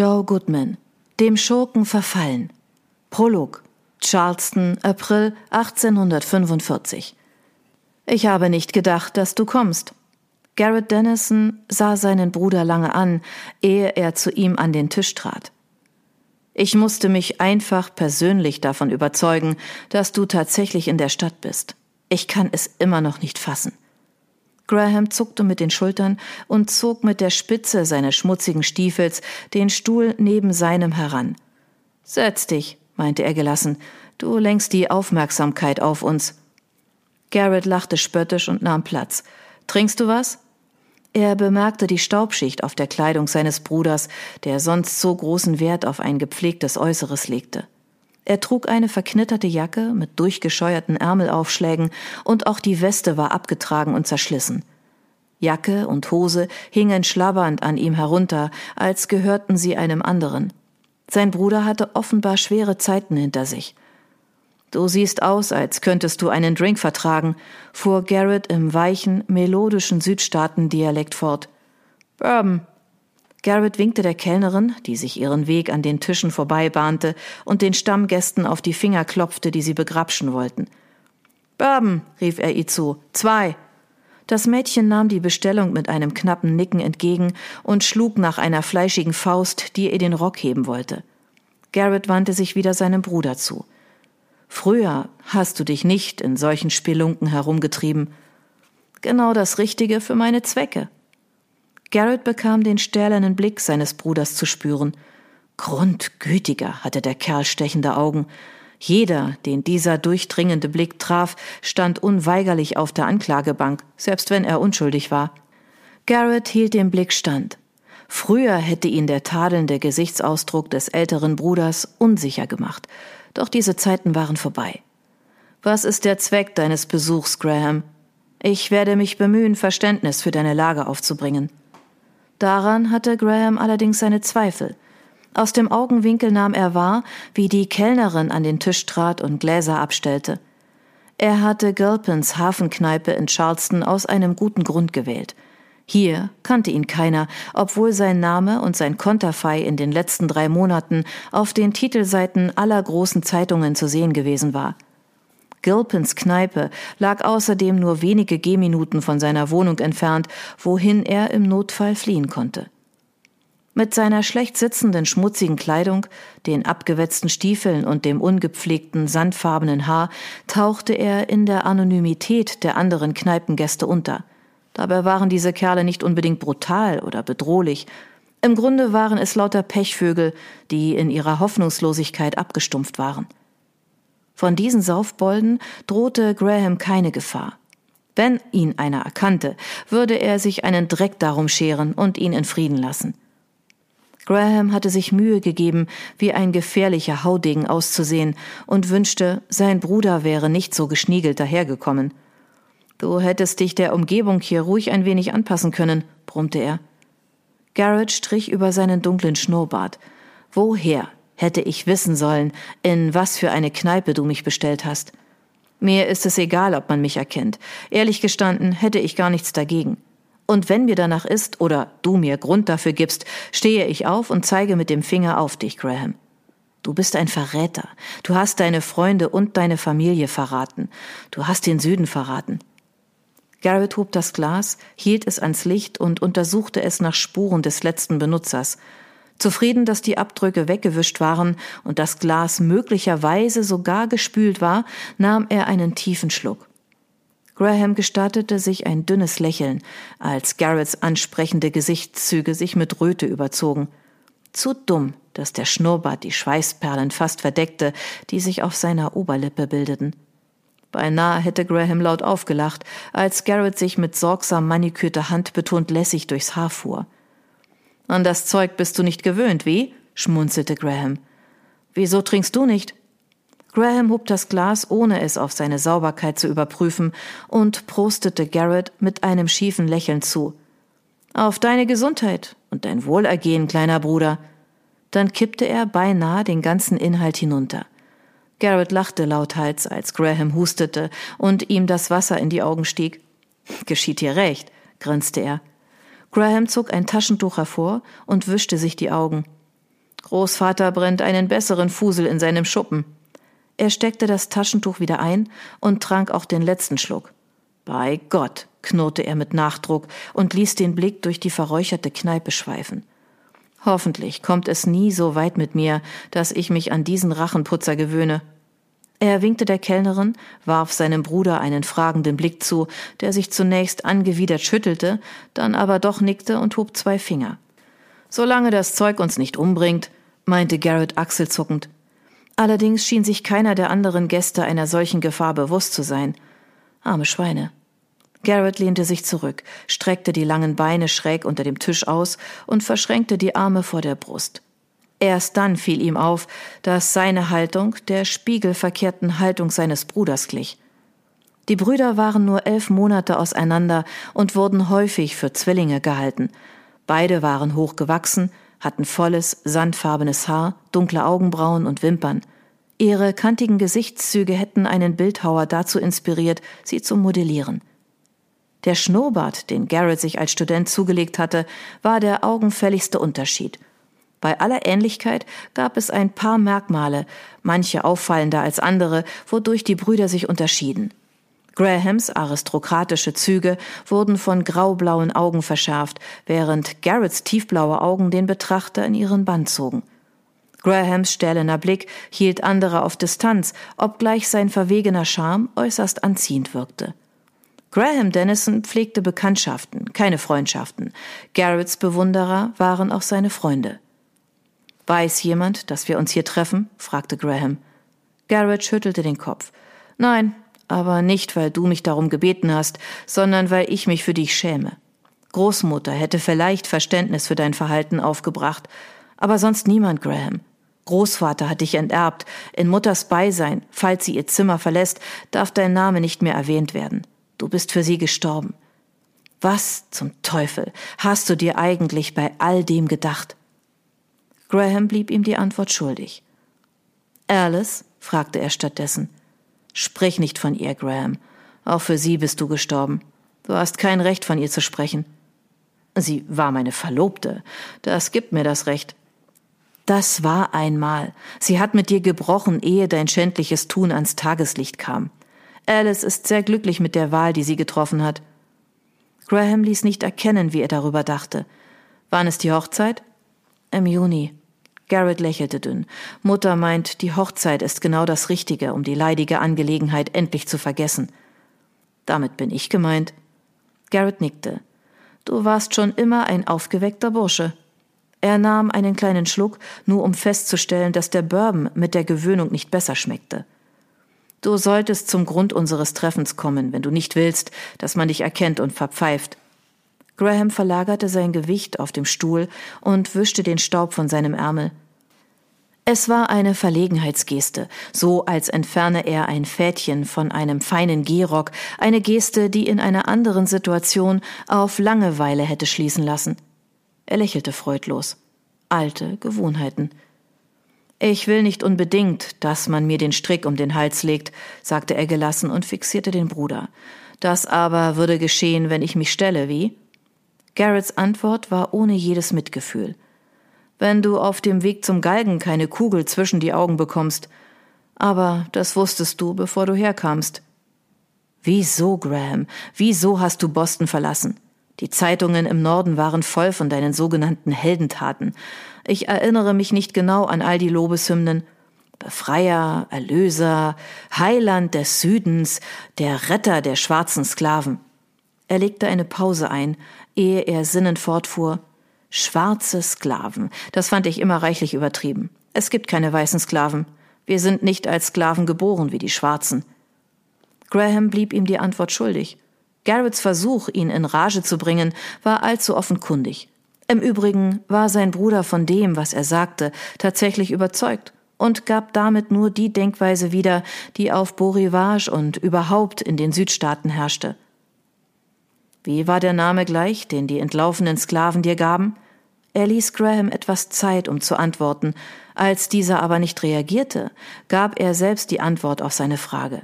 Joe Goodman, dem Schurken verfallen. Prolog. Charleston, April 1845. Ich habe nicht gedacht, dass du kommst. Garrett Dennison sah seinen Bruder lange an, ehe er zu ihm an den Tisch trat. Ich musste mich einfach persönlich davon überzeugen, dass du tatsächlich in der Stadt bist. Ich kann es immer noch nicht fassen. Graham zuckte mit den Schultern und zog mit der Spitze seines schmutzigen Stiefels den Stuhl neben seinem heran. Setz dich, meinte er gelassen, du lenkst die Aufmerksamkeit auf uns. Garrett lachte spöttisch und nahm Platz. Trinkst du was? Er bemerkte die Staubschicht auf der Kleidung seines Bruders, der sonst so großen Wert auf ein gepflegtes Äußeres legte. Er trug eine verknitterte Jacke mit durchgescheuerten Ärmelaufschlägen und auch die Weste war abgetragen und zerschlissen. Jacke und Hose hingen schlabbernd an ihm herunter, als gehörten sie einem anderen. Sein Bruder hatte offenbar schwere Zeiten hinter sich. Du siehst aus, als könntest du einen Drink vertragen, fuhr Garrett im weichen, melodischen Südstaaten-Dialekt fort. Bourbon, Garrett winkte der Kellnerin, die sich ihren Weg an den Tischen vorbeibahnte und den Stammgästen auf die Finger klopfte, die sie begrapschen wollten. Bourbon, rief er ihr zu. Zwei. Das Mädchen nahm die Bestellung mit einem knappen Nicken entgegen und schlug nach einer fleischigen Faust, die ihr den Rock heben wollte. Garrett wandte sich wieder seinem Bruder zu. Früher hast du dich nicht in solchen Spelunken herumgetrieben. Genau das Richtige für meine Zwecke. Garrett bekam den stählernen Blick seines Bruders zu spüren. Grundgütiger hatte der Kerl stechende Augen. Jeder, den dieser durchdringende Blick traf, stand unweigerlich auf der Anklagebank, selbst wenn er unschuldig war. Garrett hielt dem Blick stand. Früher hätte ihn der tadelnde Gesichtsausdruck des älteren Bruders unsicher gemacht, doch diese Zeiten waren vorbei. Was ist der Zweck deines Besuchs, Graham? Ich werde mich bemühen, Verständnis für deine Lage aufzubringen. Daran hatte Graham allerdings seine Zweifel. Aus dem Augenwinkel nahm er wahr, wie die Kellnerin an den Tisch trat und Gläser abstellte. Er hatte Gilpins Hafenkneipe in Charleston aus einem guten Grund gewählt. Hier kannte ihn keiner, obwohl sein Name und sein Konterfei in den letzten drei Monaten auf den Titelseiten aller großen Zeitungen zu sehen gewesen war. Gilpins Kneipe lag außerdem nur wenige Gehminuten von seiner Wohnung entfernt, wohin er im Notfall fliehen konnte. Mit seiner schlecht sitzenden, schmutzigen Kleidung, den abgewetzten Stiefeln und dem ungepflegten, sandfarbenen Haar tauchte er in der Anonymität der anderen Kneipengäste unter. Dabei waren diese Kerle nicht unbedingt brutal oder bedrohlich. Im Grunde waren es lauter Pechvögel, die in ihrer Hoffnungslosigkeit abgestumpft waren. Von diesen Saufbolden drohte Graham keine Gefahr. Wenn ihn einer erkannte, würde er sich einen Dreck darum scheren und ihn in Frieden lassen. Graham hatte sich Mühe gegeben, wie ein gefährlicher Haudegen auszusehen und wünschte, sein Bruder wäre nicht so geschniegelt dahergekommen. Du hättest dich der Umgebung hier ruhig ein wenig anpassen können, brummte er. Garrett strich über seinen dunklen Schnurrbart. Woher hätte ich wissen sollen, in was für eine Kneipe du mich bestellt hast. Mir ist es egal, ob man mich erkennt. Ehrlich gestanden hätte ich gar nichts dagegen. Und wenn mir danach ist oder du mir Grund dafür gibst, stehe ich auf und zeige mit dem Finger auf dich, Graham. Du bist ein Verräter. Du hast deine Freunde und deine Familie verraten. Du hast den Süden verraten. Garrett hob das Glas, hielt es ans Licht und untersuchte es nach Spuren des letzten Benutzers. Zufrieden, dass die Abdrücke weggewischt waren und das Glas möglicherweise sogar gespült war, nahm er einen tiefen Schluck. Graham gestattete sich ein dünnes Lächeln, als Garretts ansprechende Gesichtszüge sich mit Röte überzogen. Zu dumm, dass der Schnurrbart die Schweißperlen fast verdeckte, die sich auf seiner Oberlippe bildeten. Beinahe hätte Graham laut aufgelacht, als Garrett sich mit sorgsam manikürter Hand betont lässig durchs Haar fuhr. An das Zeug bist du nicht gewöhnt, wie? schmunzelte Graham. Wieso trinkst du nicht? Graham hob das Glas, ohne es auf seine Sauberkeit zu überprüfen, und prostete Garrett mit einem schiefen Lächeln zu. Auf deine Gesundheit und dein Wohlergehen, kleiner Bruder. Dann kippte er beinahe den ganzen Inhalt hinunter. Garrett lachte lauthals, als Graham hustete und ihm das Wasser in die Augen stieg. Geschieht dir recht, grinste er. Graham zog ein Taschentuch hervor und wischte sich die Augen. Großvater brennt einen besseren Fusel in seinem Schuppen. Er steckte das Taschentuch wieder ein und trank auch den letzten Schluck. Bei Gott, knurrte er mit Nachdruck und ließ den Blick durch die verräucherte Kneipe schweifen. Hoffentlich kommt es nie so weit mit mir, dass ich mich an diesen Rachenputzer gewöhne. Er winkte der Kellnerin, warf seinem Bruder einen fragenden Blick zu, der sich zunächst angewidert schüttelte, dann aber doch nickte und hob zwei Finger. Solange das Zeug uns nicht umbringt, meinte Garrett achselzuckend. Allerdings schien sich keiner der anderen Gäste einer solchen Gefahr bewusst zu sein. Arme Schweine. Garrett lehnte sich zurück, streckte die langen Beine schräg unter dem Tisch aus und verschränkte die Arme vor der Brust. Erst dann fiel ihm auf, dass seine Haltung der spiegelverkehrten Haltung seines Bruders glich. Die Brüder waren nur elf Monate auseinander und wurden häufig für Zwillinge gehalten. Beide waren hoch gewachsen, hatten volles, sandfarbenes Haar, dunkle Augenbrauen und Wimpern. Ihre kantigen Gesichtszüge hätten einen Bildhauer dazu inspiriert, sie zu modellieren. Der Schnurrbart, den Garrett sich als Student zugelegt hatte, war der augenfälligste Unterschied – bei aller Ähnlichkeit gab es ein paar Merkmale, manche auffallender als andere, wodurch die Brüder sich unterschieden. Grahams aristokratische Züge wurden von graublauen Augen verschärft, während Garretts tiefblaue Augen den Betrachter in ihren Bann zogen. Grahams stählener Blick hielt andere auf Distanz, obgleich sein verwegener Charme äußerst anziehend wirkte. Graham Dennison pflegte Bekanntschaften, keine Freundschaften. Garretts Bewunderer waren auch seine Freunde. Weiß jemand, dass wir uns hier treffen? fragte Graham. Garrett schüttelte den Kopf. Nein, aber nicht, weil du mich darum gebeten hast, sondern weil ich mich für dich schäme. Großmutter hätte vielleicht Verständnis für dein Verhalten aufgebracht, aber sonst niemand, Graham. Großvater hat dich enterbt. In Mutters Beisein, falls sie ihr Zimmer verlässt, darf dein Name nicht mehr erwähnt werden. Du bist für sie gestorben. Was zum Teufel hast du dir eigentlich bei all dem gedacht? Graham blieb ihm die Antwort schuldig. Alice? fragte er stattdessen. Sprich nicht von ihr, Graham. Auch für sie bist du gestorben. Du hast kein Recht, von ihr zu sprechen. Sie war meine Verlobte. Das gibt mir das Recht. Das war einmal. Sie hat mit dir gebrochen, ehe dein schändliches Tun ans Tageslicht kam. Alice ist sehr glücklich mit der Wahl, die sie getroffen hat. Graham ließ nicht erkennen, wie er darüber dachte. Wann ist die Hochzeit? Im Juni. Garrett lächelte dünn. Mutter meint, die Hochzeit ist genau das Richtige, um die leidige Angelegenheit endlich zu vergessen. Damit bin ich gemeint. Garrett nickte. Du warst schon immer ein aufgeweckter Bursche. Er nahm einen kleinen Schluck, nur um festzustellen, dass der Bourbon mit der Gewöhnung nicht besser schmeckte. Du solltest zum Grund unseres Treffens kommen, wenn du nicht willst, dass man dich erkennt und verpfeift. Graham verlagerte sein Gewicht auf dem Stuhl und wischte den Staub von seinem Ärmel. Es war eine Verlegenheitsgeste, so als entferne er ein Fädchen von einem feinen Gehrock, eine Geste, die in einer anderen Situation auf Langeweile hätte schließen lassen. Er lächelte freudlos. Alte Gewohnheiten. Ich will nicht unbedingt, dass man mir den Strick um den Hals legt, sagte er gelassen und fixierte den Bruder. Das aber würde geschehen, wenn ich mich stelle, wie? Garretts Antwort war ohne jedes Mitgefühl. Wenn du auf dem Weg zum Galgen keine Kugel zwischen die Augen bekommst. Aber das wusstest du, bevor du herkamst. Wieso, Graham? Wieso hast du Boston verlassen? Die Zeitungen im Norden waren voll von deinen sogenannten Heldentaten. Ich erinnere mich nicht genau an all die Lobeshymnen. Befreier, Erlöser, Heiland des Südens, der Retter der schwarzen Sklaven. Er legte eine Pause ein, ehe er sinnend fortfuhr. Schwarze Sklaven, das fand ich immer reichlich übertrieben. Es gibt keine weißen Sklaven. Wir sind nicht als Sklaven geboren wie die Schwarzen. Graham blieb ihm die Antwort schuldig. Garretts Versuch, ihn in Rage zu bringen, war allzu offenkundig. Im Übrigen war sein Bruder von dem, was er sagte, tatsächlich überzeugt und gab damit nur die Denkweise wieder, die auf Beau Rivage und überhaupt in den Südstaaten herrschte. Wie war der Name gleich, den die entlaufenen Sklaven dir gaben? Er ließ Graham etwas Zeit, um zu antworten. Als dieser aber nicht reagierte, gab er selbst die Antwort auf seine Frage.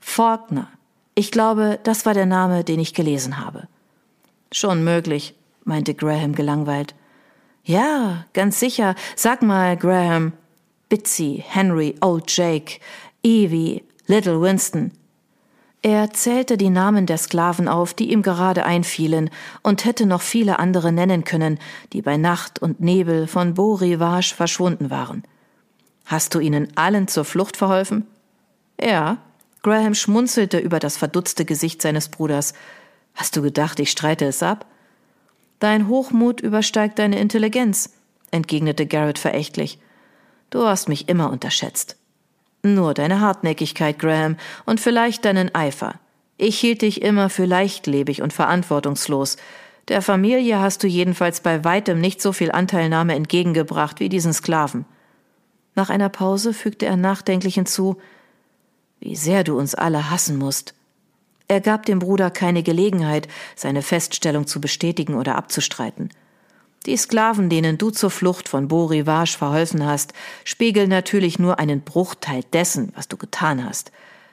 Faulkner. Ich glaube, das war der Name, den ich gelesen habe. Schon möglich, meinte Graham gelangweilt. Ja, ganz sicher. Sag mal, Graham. Bitsy, Henry, Old Jake, Evie, Little Winston. Er zählte die Namen der Sklaven auf, die ihm gerade einfielen, und hätte noch viele andere nennen können, die bei Nacht und Nebel von Beau Rivage verschwunden waren. Hast du ihnen allen zur Flucht verholfen? Ja. Graham schmunzelte über das verdutzte Gesicht seines Bruders. Hast du gedacht, ich streite es ab? Dein Hochmut übersteigt deine Intelligenz, entgegnete Garrett verächtlich. Du hast mich immer unterschätzt. Nur deine Hartnäckigkeit, Graham, und vielleicht deinen Eifer. Ich hielt dich immer für leichtlebig und verantwortungslos. Der Familie hast du jedenfalls bei weitem nicht so viel Anteilnahme entgegengebracht wie diesen Sklaven. Nach einer Pause fügte er nachdenklich hinzu Wie sehr du uns alle hassen musst. Er gab dem Bruder keine Gelegenheit, seine Feststellung zu bestätigen oder abzustreiten. Die Sklaven, denen du zur Flucht von Beau Rivage verholfen hast, spiegeln natürlich nur einen Bruchteil dessen, was du getan hast.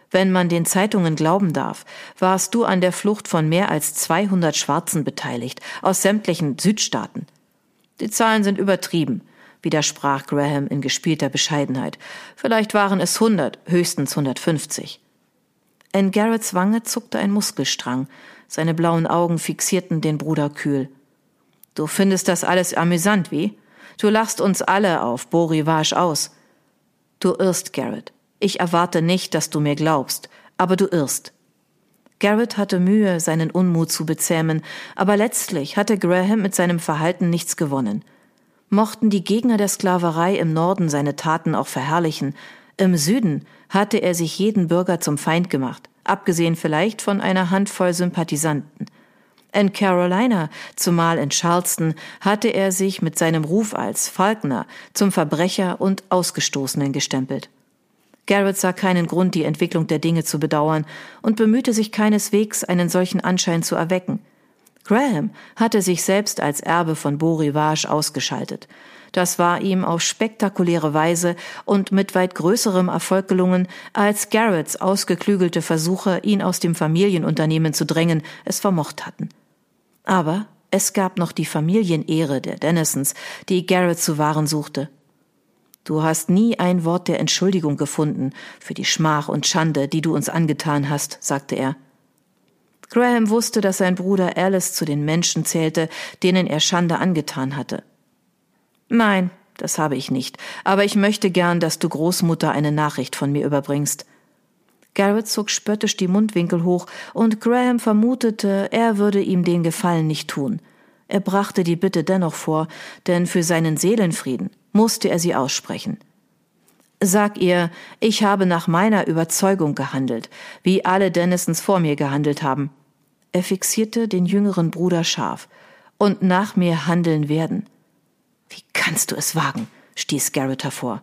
Wenn man den Zeitungen glauben darf, warst du an der Flucht von mehr als 200 Schwarzen beteiligt, aus sämtlichen Südstaaten. Die Zahlen sind übertrieben, widersprach Graham in gespielter Bescheidenheit. Vielleicht waren es 100, höchstens 150. In Garretts Wange zuckte ein Muskelstrang, seine blauen Augen fixierten den Bruder kühl. Du findest das alles amüsant, wie? Du lachst uns alle auf Beau Rivage aus. Du irrst, Garrett. Ich erwarte nicht, dass du mir glaubst, aber du irrst. Garrett hatte Mühe, seinen Unmut zu bezähmen, aber letztlich hatte Graham mit seinem Verhalten nichts gewonnen. Mochten die Gegner der Sklaverei im Norden seine Taten auch verherrlichen, im Süden hatte er sich jeden Bürger zum Feind gemacht, abgesehen vielleicht von einer Handvoll Sympathisanten. In Carolina, zumal in Charleston, hatte er sich mit seinem Ruf als Falkner zum Verbrecher und Ausgestoßenen gestempelt. Garrett sah keinen Grund, die Entwicklung der Dinge zu bedauern und bemühte sich keineswegs, einen solchen Anschein zu erwecken. Graham hatte sich selbst als Erbe von Beau Rivage ausgeschaltet. Das war ihm auf spektakuläre Weise und mit weit größerem Erfolg gelungen, als Garretts ausgeklügelte Versuche, ihn aus dem Familienunternehmen zu drängen, es vermocht hatten. Aber es gab noch die Familienehre der Dennisons, die Garrett zu wahren suchte. Du hast nie ein Wort der Entschuldigung gefunden für die Schmach und Schande, die du uns angetan hast, sagte er. Graham wusste, dass sein Bruder Alice zu den Menschen zählte, denen er Schande angetan hatte. Nein, das habe ich nicht, aber ich möchte gern, dass du Großmutter eine Nachricht von mir überbringst. Garrett zog spöttisch die Mundwinkel hoch, und Graham vermutete, er würde ihm den Gefallen nicht tun. Er brachte die Bitte dennoch vor, denn für seinen Seelenfrieden musste er sie aussprechen. Sag ihr, ich habe nach meiner Überzeugung gehandelt, wie alle Dennisons vor mir gehandelt haben. Er fixierte den jüngeren Bruder scharf. Und nach mir handeln werden. Wie kannst du es wagen? stieß Garrett hervor.